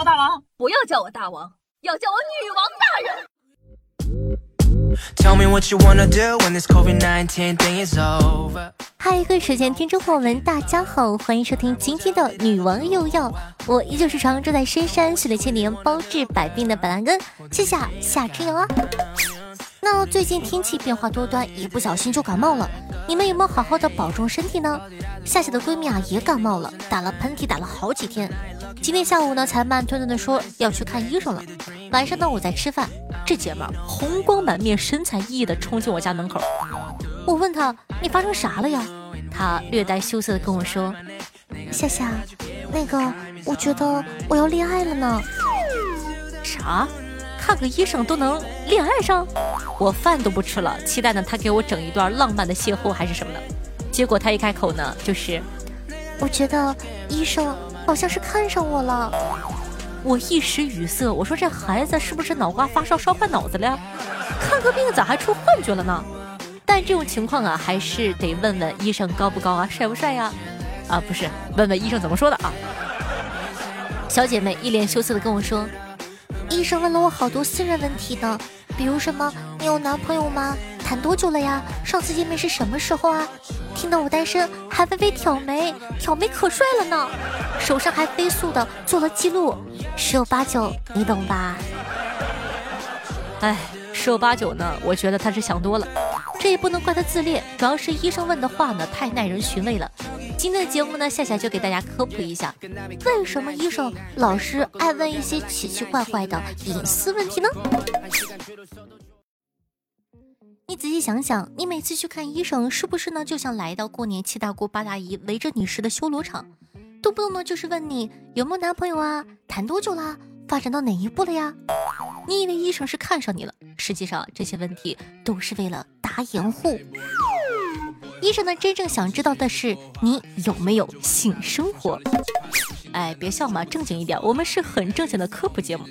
我大王，不要叫我大王，要叫我女王大人。嗨，各位时间听众朋友们，大家好，欢迎收听今天的女王又要，我依旧是常住在深山训练千年、包治百病的板蓝根，谢谢夏春瑶啊。那最近天气变化多端，一不小心就感冒了。你们有没有好好的保重身体呢？夏夏的闺蜜啊也感冒了，打了喷嚏，打了好几天。今天下午呢才慢吞吞的说要去看医生了。晚上呢我在吃饭，这姐们儿红光满面、神采奕奕的冲进我家门口。我问她你发生啥了呀？她略带羞涩的跟我说：“夏夏，那个我觉得我要恋爱了呢。”啥？看个医生都能恋爱上？我饭都不吃了，期待呢他给我整一段浪漫的邂逅还是什么的。结果他一开口呢，就是我觉得医生好像是看上我了。我一时语塞，我说这孩子是不是脑瓜发烧烧坏脑子了呀？看个病咋还出幻觉了呢？但这种情况啊，还是得问问医生高不高啊，帅不帅呀？啊，不是，问问医生怎么说的啊？小姐妹一脸羞涩的跟我说。医生问了我好多私人问题呢，比如什么你有男朋友吗？谈多久了呀？上次见面是什么时候啊？听到我单身还微微挑眉，挑眉可帅了呢，手上还飞速的做了记录，十有八九你懂吧？哎，十有八九呢，我觉得他是想多了，这也不能怪他自恋，主要是医生问的话呢太耐人寻味了。今天的节目呢，夏夏就给大家科普一下，为什么医生老是爱问一些奇奇怪怪的隐私问题呢？你仔细想想，你每次去看医生，是不是呢，就像来到过年七大姑八大姨围着你时的修罗场，动不动呢就是问你有没有男朋友啊，谈多久啦，发展到哪一步了呀？你以为医生是看上你了，实际上这些问题都是为了打掩护。医生呢，真正想知道的是你有没有性生活。哎，别笑嘛，正经一点，我们是很正经的科普节目。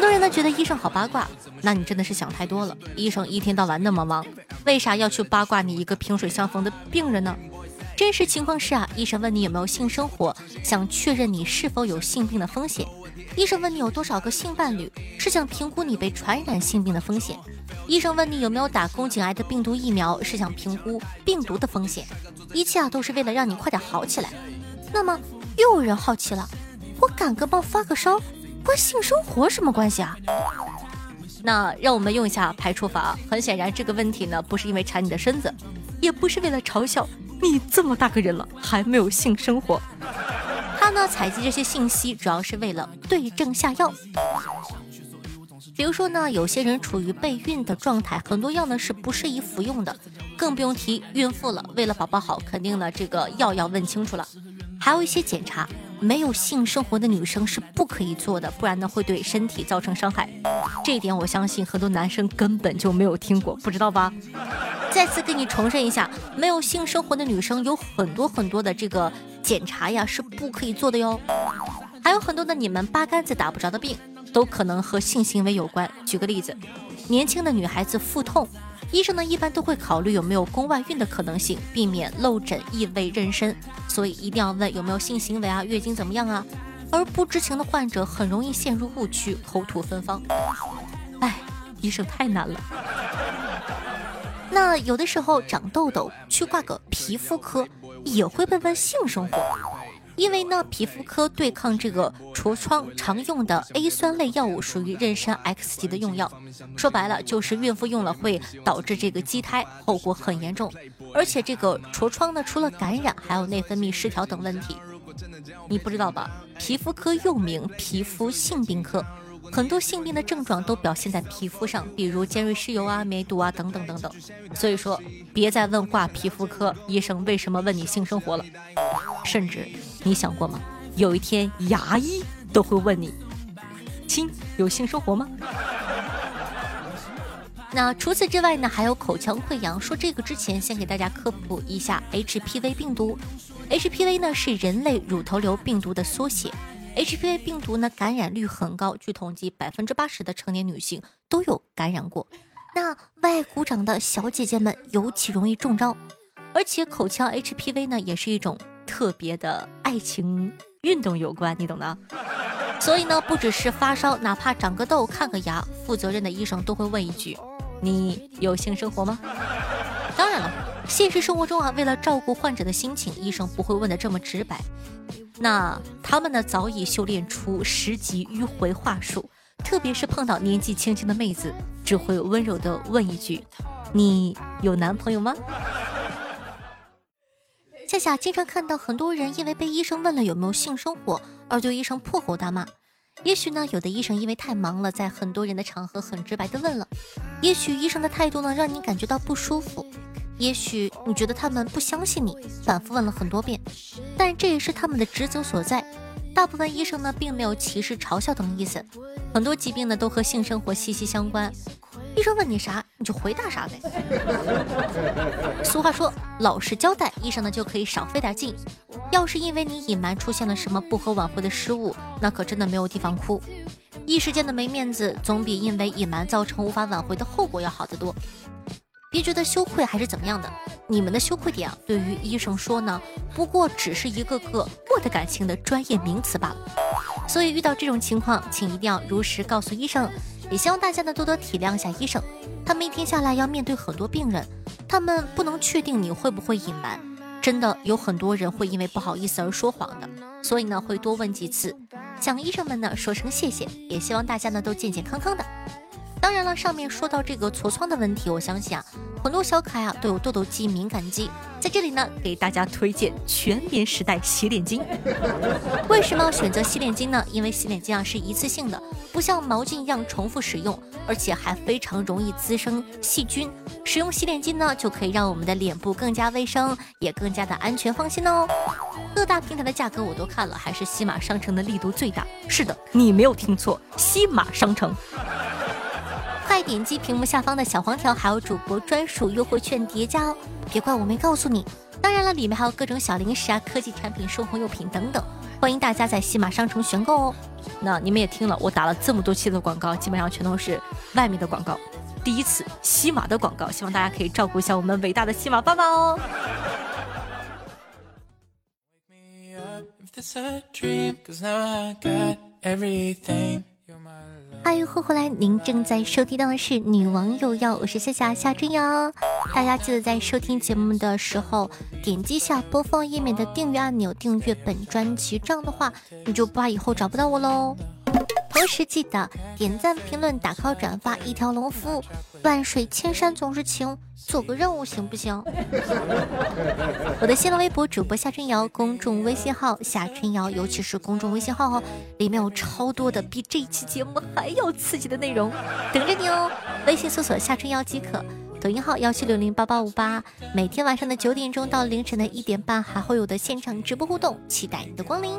很多人呢觉得医生好八卦，那你真的是想太多了。医生一天到晚那么忙，为啥要去八卦你一个萍水相逢的病人呢？真实情况是啊，医生问你有没有性生活，想确认你是否有性病的风险。医生问你有多少个性伴侣，是想评估你被传染性病的风险。医生问你有没有打宫颈癌的病毒疫苗，是想评估病毒的风险，一切啊都是为了让你快点好起来。那么又有人好奇了，我感个冒发个烧，关性生活什么关系啊？那让我们用一下排除法。很显然这个问题呢，不是因为馋你的身子，也不是为了嘲笑你这么大个人了还没有性生活。他呢采集这些信息，主要是为了对症下药。比如说呢，有些人处于备孕的状态，很多药呢是不适宜服用的，更不用提孕妇了。为了宝宝好，肯定呢这个药要问清楚了。还有一些检查，没有性生活的女生是不可以做的，不然呢会对身体造成伤害。这一点我相信很多男生根本就没有听过，不知道吧？再次给你重申一下，没有性生活的女生有很多很多的这个检查呀是不可以做的哟。还有很多的你们八竿子打不着的病。都可能和性行为有关。举个例子，年轻的女孩子腹痛，医生呢一般都会考虑有没有宫外孕的可能性，避免漏诊异味妊娠，所以一定要问有没有性行为啊，月经怎么样啊。而不知情的患者很容易陷入误区，口吐芬芳。哎，医生太难了。那有的时候长痘痘，去挂个皮肤科，也会问问性生活。因为呢，皮肤科对抗这个痤疮常用的 A 酸类药物属于妊娠 X 级的用药，说白了就是孕妇用了会导致这个畸胎，后果很严重。而且这个痤疮呢，除了感染，还有内分泌失调等问题。你不知道吧？皮肤科又名皮肤性病科，很多性病的症状都表现在皮肤上，比如尖锐湿疣啊、梅毒啊等等等等。所以说，别再问挂皮肤科医生为什么问你性生活了，甚至。你想过吗？有一天牙医都会问你：“亲，有性生活吗？”那除此之外呢？还有口腔溃疡。说这个之前，先给大家科普一下 HPV 病毒。HPV 呢是人类乳头瘤病毒的缩写。HPV 病毒呢感染率很高，据统计，百分之八十的成年女性都有感染过。那外鼓掌的小姐姐们尤其容易中招。而且口腔 HPV 呢也是一种。特别的爱情运动有关，你懂的。所以呢，不只是发烧，哪怕长个痘、看个牙，负责任的医生都会问一句：“你有性生活吗？”当然了，现实生活中啊，为了照顾患者的心情，医生不会问的这么直白。那他们呢，早已修炼出十级迂回话术，特别是碰到年纪轻轻的妹子，只会温柔的问一句：“你有男朋友吗？”夏夏经常看到很多人因为被医生问了有没有性生活而对医生破口大骂。也许呢，有的医生因为太忙了，在很多人的场合很直白的问了。也许医生的态度呢，让你感觉到不舒服。也许你觉得他们不相信你，反复问了很多遍。但这也是他们的职责所在。大部分医生呢，并没有歧视、嘲笑等意思。很多疾病呢，都和性生活息息相关。医生问你啥，你就回答啥呗。俗话说，老实交代，医生呢就可以少费点劲。要是因为你隐瞒出现了什么不可挽回的失误，那可真的没有地方哭。一时间的没面子，总比因为隐瞒造成无法挽回的后果要好得多。别觉得羞愧还是怎么样的，你们的羞愧点啊，对于医生说呢，不过只是一个个过的感情的专业名词罢了。所以遇到这种情况，请一定要如实告诉医生。也希望大家呢多多体谅一下医生，他们一天下来要面对很多病人，他们不能确定你会不会隐瞒，真的有很多人会因为不好意思而说谎的，所以呢会多问几次，向医生们呢说声谢谢，也希望大家呢都健健康康的。当然了，上面说到这个痤疮的问题，我相信啊，很多小可爱啊都有痘痘肌、敏感肌，在这里呢给大家推荐全棉时代洗脸巾。为什么要选择洗脸巾呢？因为洗脸巾啊是一次性的，不像毛巾一样重复使用，而且还非常容易滋生细菌。使用洗脸巾呢，就可以让我们的脸部更加卫生，也更加的安全放心哦。各大平台的价格我都看了，还是西马商城的力度最大。是的，你没有听错，西马商城。点击屏幕下方的小黄条，还有主播专属优惠券叠加哦！别怪我没告诉你。当然了，里面还有各种小零食啊、科技产品、生活用品等等，欢迎大家在西马商城选购哦。那你们也听了，我打了这么多期的广告，基本上全都是外面的广告，第一次西马的广告，希望大家可以照顾一下我们伟大的西马爸爸哦。欢迎回来，您正在收听到的是《女王有药》，我是夏夏夏春瑶。大家记得在收听节目的时候，点击下播放页面的订阅按钮，订阅本专辑，这样的话你就不怕以后找不到我喽。同时记得点赞、评论、打 call、转发，一条龙服务。万水千山总是情，做个任务行不行？我的新浪微博主播夏春瑶，公众微信号夏春瑶，尤其是公众微信号哦，里面有超多的比这期节目还要刺激的内容等着你哦。微信搜索夏春瑶即可，抖音号幺七六零八八五八，每天晚上的九点钟到凌晨的一点半还会有的现场直播互动，期待你的光临。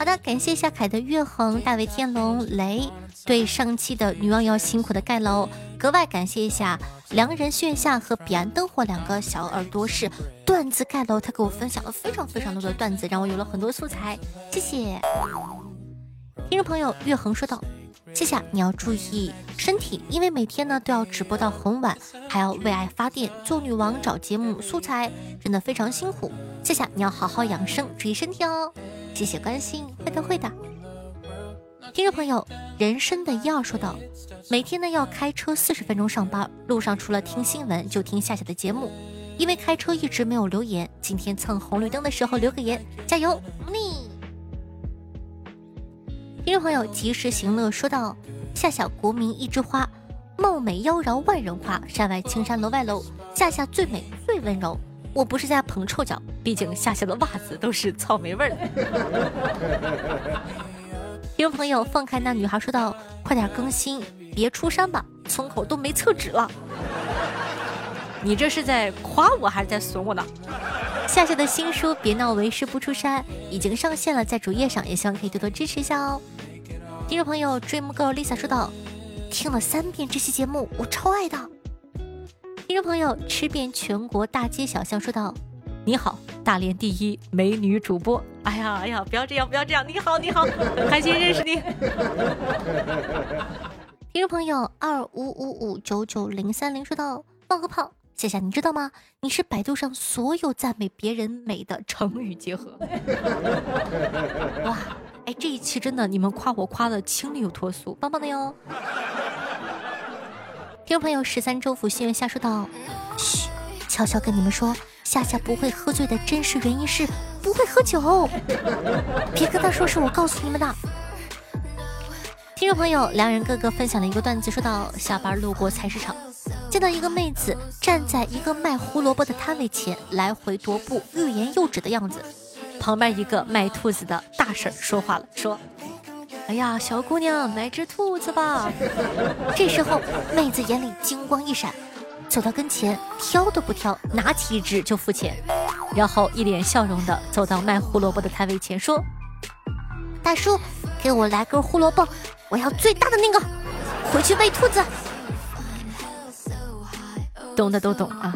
好的，感谢夏凯的月恒、大卫天龙、雷对上期的女王要辛苦的盖楼，格外感谢一下良人炫夏和彼岸灯火两个小耳朵是段子盖楼，他给我分享了非常非常多的段子，让我有了很多素材，谢谢。听众朋友月恒说道：“谢谢你要注意身体，因为每天呢都要直播到很晚，还要为爱发电，做女王找节目素材，真的非常辛苦。谢谢你要好好养生，注意身体哦。”谢谢关心，会的会的。听众朋友，人生的一二说道：每天呢要开车四十分钟上班，路上除了听新闻就听夏夏的节目。因为开车一直没有留言，今天蹭红绿灯的时候留个言，加油！你。听众朋友，及时行乐说道：夏夏国民一枝花，貌美妖娆万人夸，山外青山楼外楼，夏夏最美最温柔。我不是在捧臭脚，毕竟夏夏的袜子都是草莓味儿的。听众朋友，放开那女孩说道：“快点更新，别出山吧，村口都没厕纸了。”你这是在夸我还是在损我呢？夏夏的新书《别闹为师不出山》已经上线了，在主页上，也希望可以多多支持一下哦。听众朋友，Dream Girl Lisa 说道：“听了三遍这期节目，我超爱的。”听众朋友，吃遍全国大街小巷，说道：“你好，大连第一美女主播。”哎呀哎呀，不要这样，不要这样。你好，你好，很开心认识你。听众朋友，二五五五九九零三零说道：“冒个泡，夏夏，你知道吗？你是百度上所有赞美别人美的成语结合。”哇，哎，这一期真的你们夸我夸的清丽又脱俗，棒棒的哟。听众朋友十三周府新闻下说道：“嘘，悄悄跟你们说，夏夏不会喝醉的真实原因是不会喝酒，别跟他说是我告诉你们的。”听众朋友，良人哥哥分享了一个段子，说到下班路过菜市场，见到一个妹子站在一个卖胡萝卜的摊位前，来回踱步，欲言又止的样子。旁边一个卖兔子的大婶说话了，说。哎呀，小姑娘，买只兔子吧。这时候，妹子眼里金光一闪，走到跟前，挑都不挑，拿起一只就付钱，然后一脸笑容的走到卖胡萝卜的摊位前，说：“大叔，给我来根胡萝卜，我要最大的那个，回去喂兔子。”懂的都懂啊。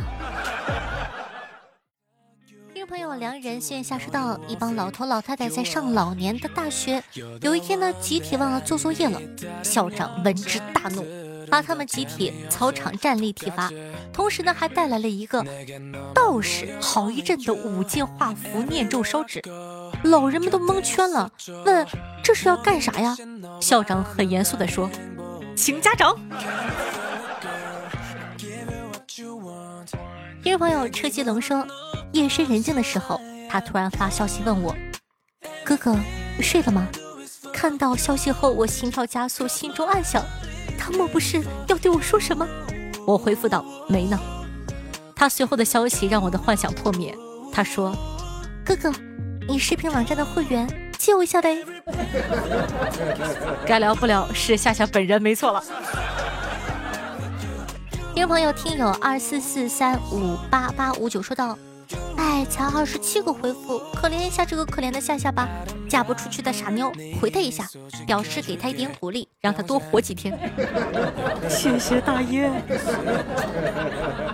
朋友两人线下说到，一帮老头老太太在上老年的大学。有一天呢，集体忘了做作业了，校长闻之大怒，把他们集体操场站立体罚。同时呢，还带来了一个道士，好一阵的舞剑画符、念咒烧纸。老人们都蒙圈了，问这是要干啥呀？校长很严肃的说：“请家长。”听众朋友车接龙说。夜深人静的时候，他突然发消息问我：“哥哥，睡了吗？”看到消息后，我心跳加速，心中暗想：他莫不是要对我说什么？我回复道：“没呢。”他随后的消息让我的幻想破灭。他说：“哥哥，你视频网站的会员借我一下呗。”该聊不聊是夏夏本人没错了。听众朋友，听友二四四三五八八五九说道。哎，才二十七个回复，可怜一下这个可怜的夏夏吧，嫁不出去的傻妞，回他一下，表示给他一点鼓励，让他多活几天。谢谢大爷。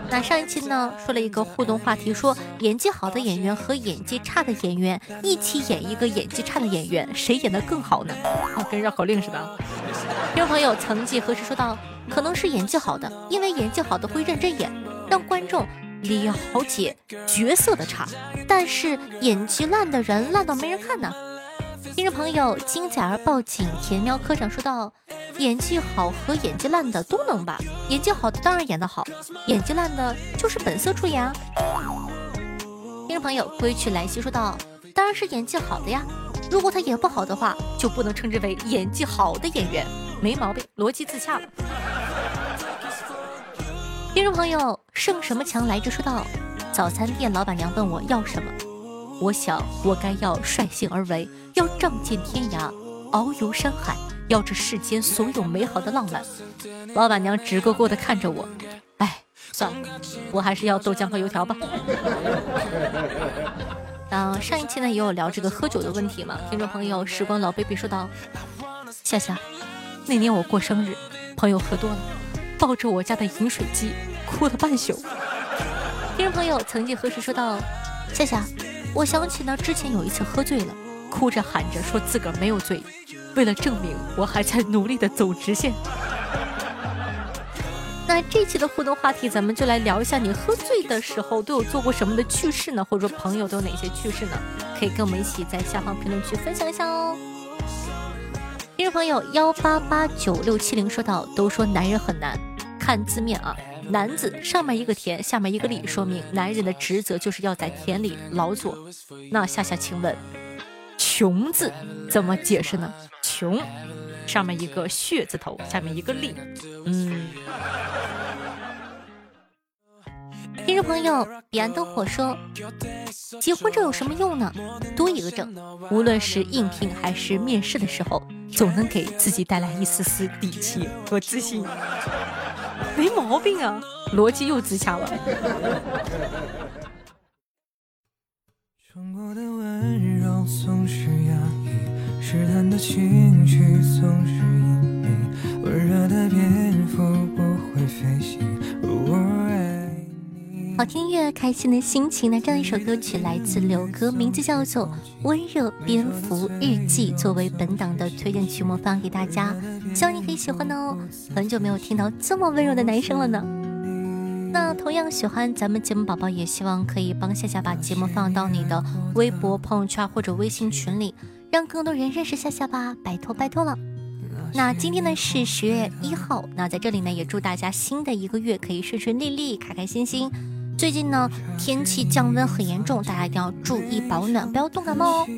那上一期呢，说了一个互动话题，说演技好的演员和演技差的演员一起演一个演技差的演员，谁演的更好呢？啊，跟绕口令似的。听众朋友曾几何时说到，可能是演技好的，因为演技好的会认真演，让观众。了解角色的差，但是演技烂的人烂到没人看呢。听众朋友，金仔儿报警，田喵科长说道：演技好和演技烂的都能吧？演技好的当然演得好，演技烂的就是本色出演啊。听众朋友，归去来兮说道：当然是演技好的呀。如果他演不好的话，就不能称之为演技好的演员，没毛病，逻辑自洽了。听众朋友，盛什么强来着？说道：早餐店老板娘问我要什么，我想我该要率性而为，要仗剑天涯，遨游山海，要这世间所有美好的浪漫。老板娘直勾勾的看着我，哎，算了，我还是要豆浆和油条吧。嗯，上一期呢也有聊这个喝酒的问题嘛。听众朋友，时光老 baby 说道：夏夏，那年我过生日，朋友喝多了。抱着我家的饮水机哭了半宿。听众朋友，曾经何时说到，夏夏，我想起呢，之前有一次喝醉了，哭着喊着说自个儿没有醉，为了证明我还在努力的走直线。那这期的互动话题，咱们就来聊一下，你喝醉的时候都有做过什么的趣事呢？或者说朋友都有哪些趣事呢？可以跟我们一起在下方评论区分享一下哦。听众朋友幺八八九六七零说到，都说男人很难。看字面啊，男子上面一个田，下面一个力，说明男人的职责就是要在田里劳作。那夏夏，请问，穷字怎么解释呢？穷，上面一个血字头，下面一个力。嗯。听众朋友，彼岸灯火说，结婚证有什么用呢？多一个证，无论是应聘还是面试的时候，总能给自己带来一丝丝底气和自信。没毛病啊，逻辑又自洽了。冲过的温柔总是压抑，试探的情绪总是压。好听音乐，开心的心情。那这样一首歌曲来自柳哥，名字叫做《温热蝙蝠日记》，作为本档的推荐曲目放给大家，希望你可以喜欢哦。很久没有听到这么温柔的男生了呢。那同样喜欢咱们节目宝宝，也希望可以帮夏夏把节目放到你的微博、朋友圈或者微信群里。让更多人认识夏夏吧，拜托拜托了。那今天呢是十月一号，那在这里呢也祝大家新的一个月可以顺顺利利、开开心心。最近呢天气降温很严重，大家一定要注意保暖，不要冻感冒哦。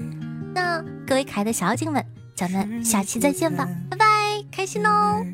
那各位可爱的小妖精们，咱们下期再见吧，拜拜，开心哦。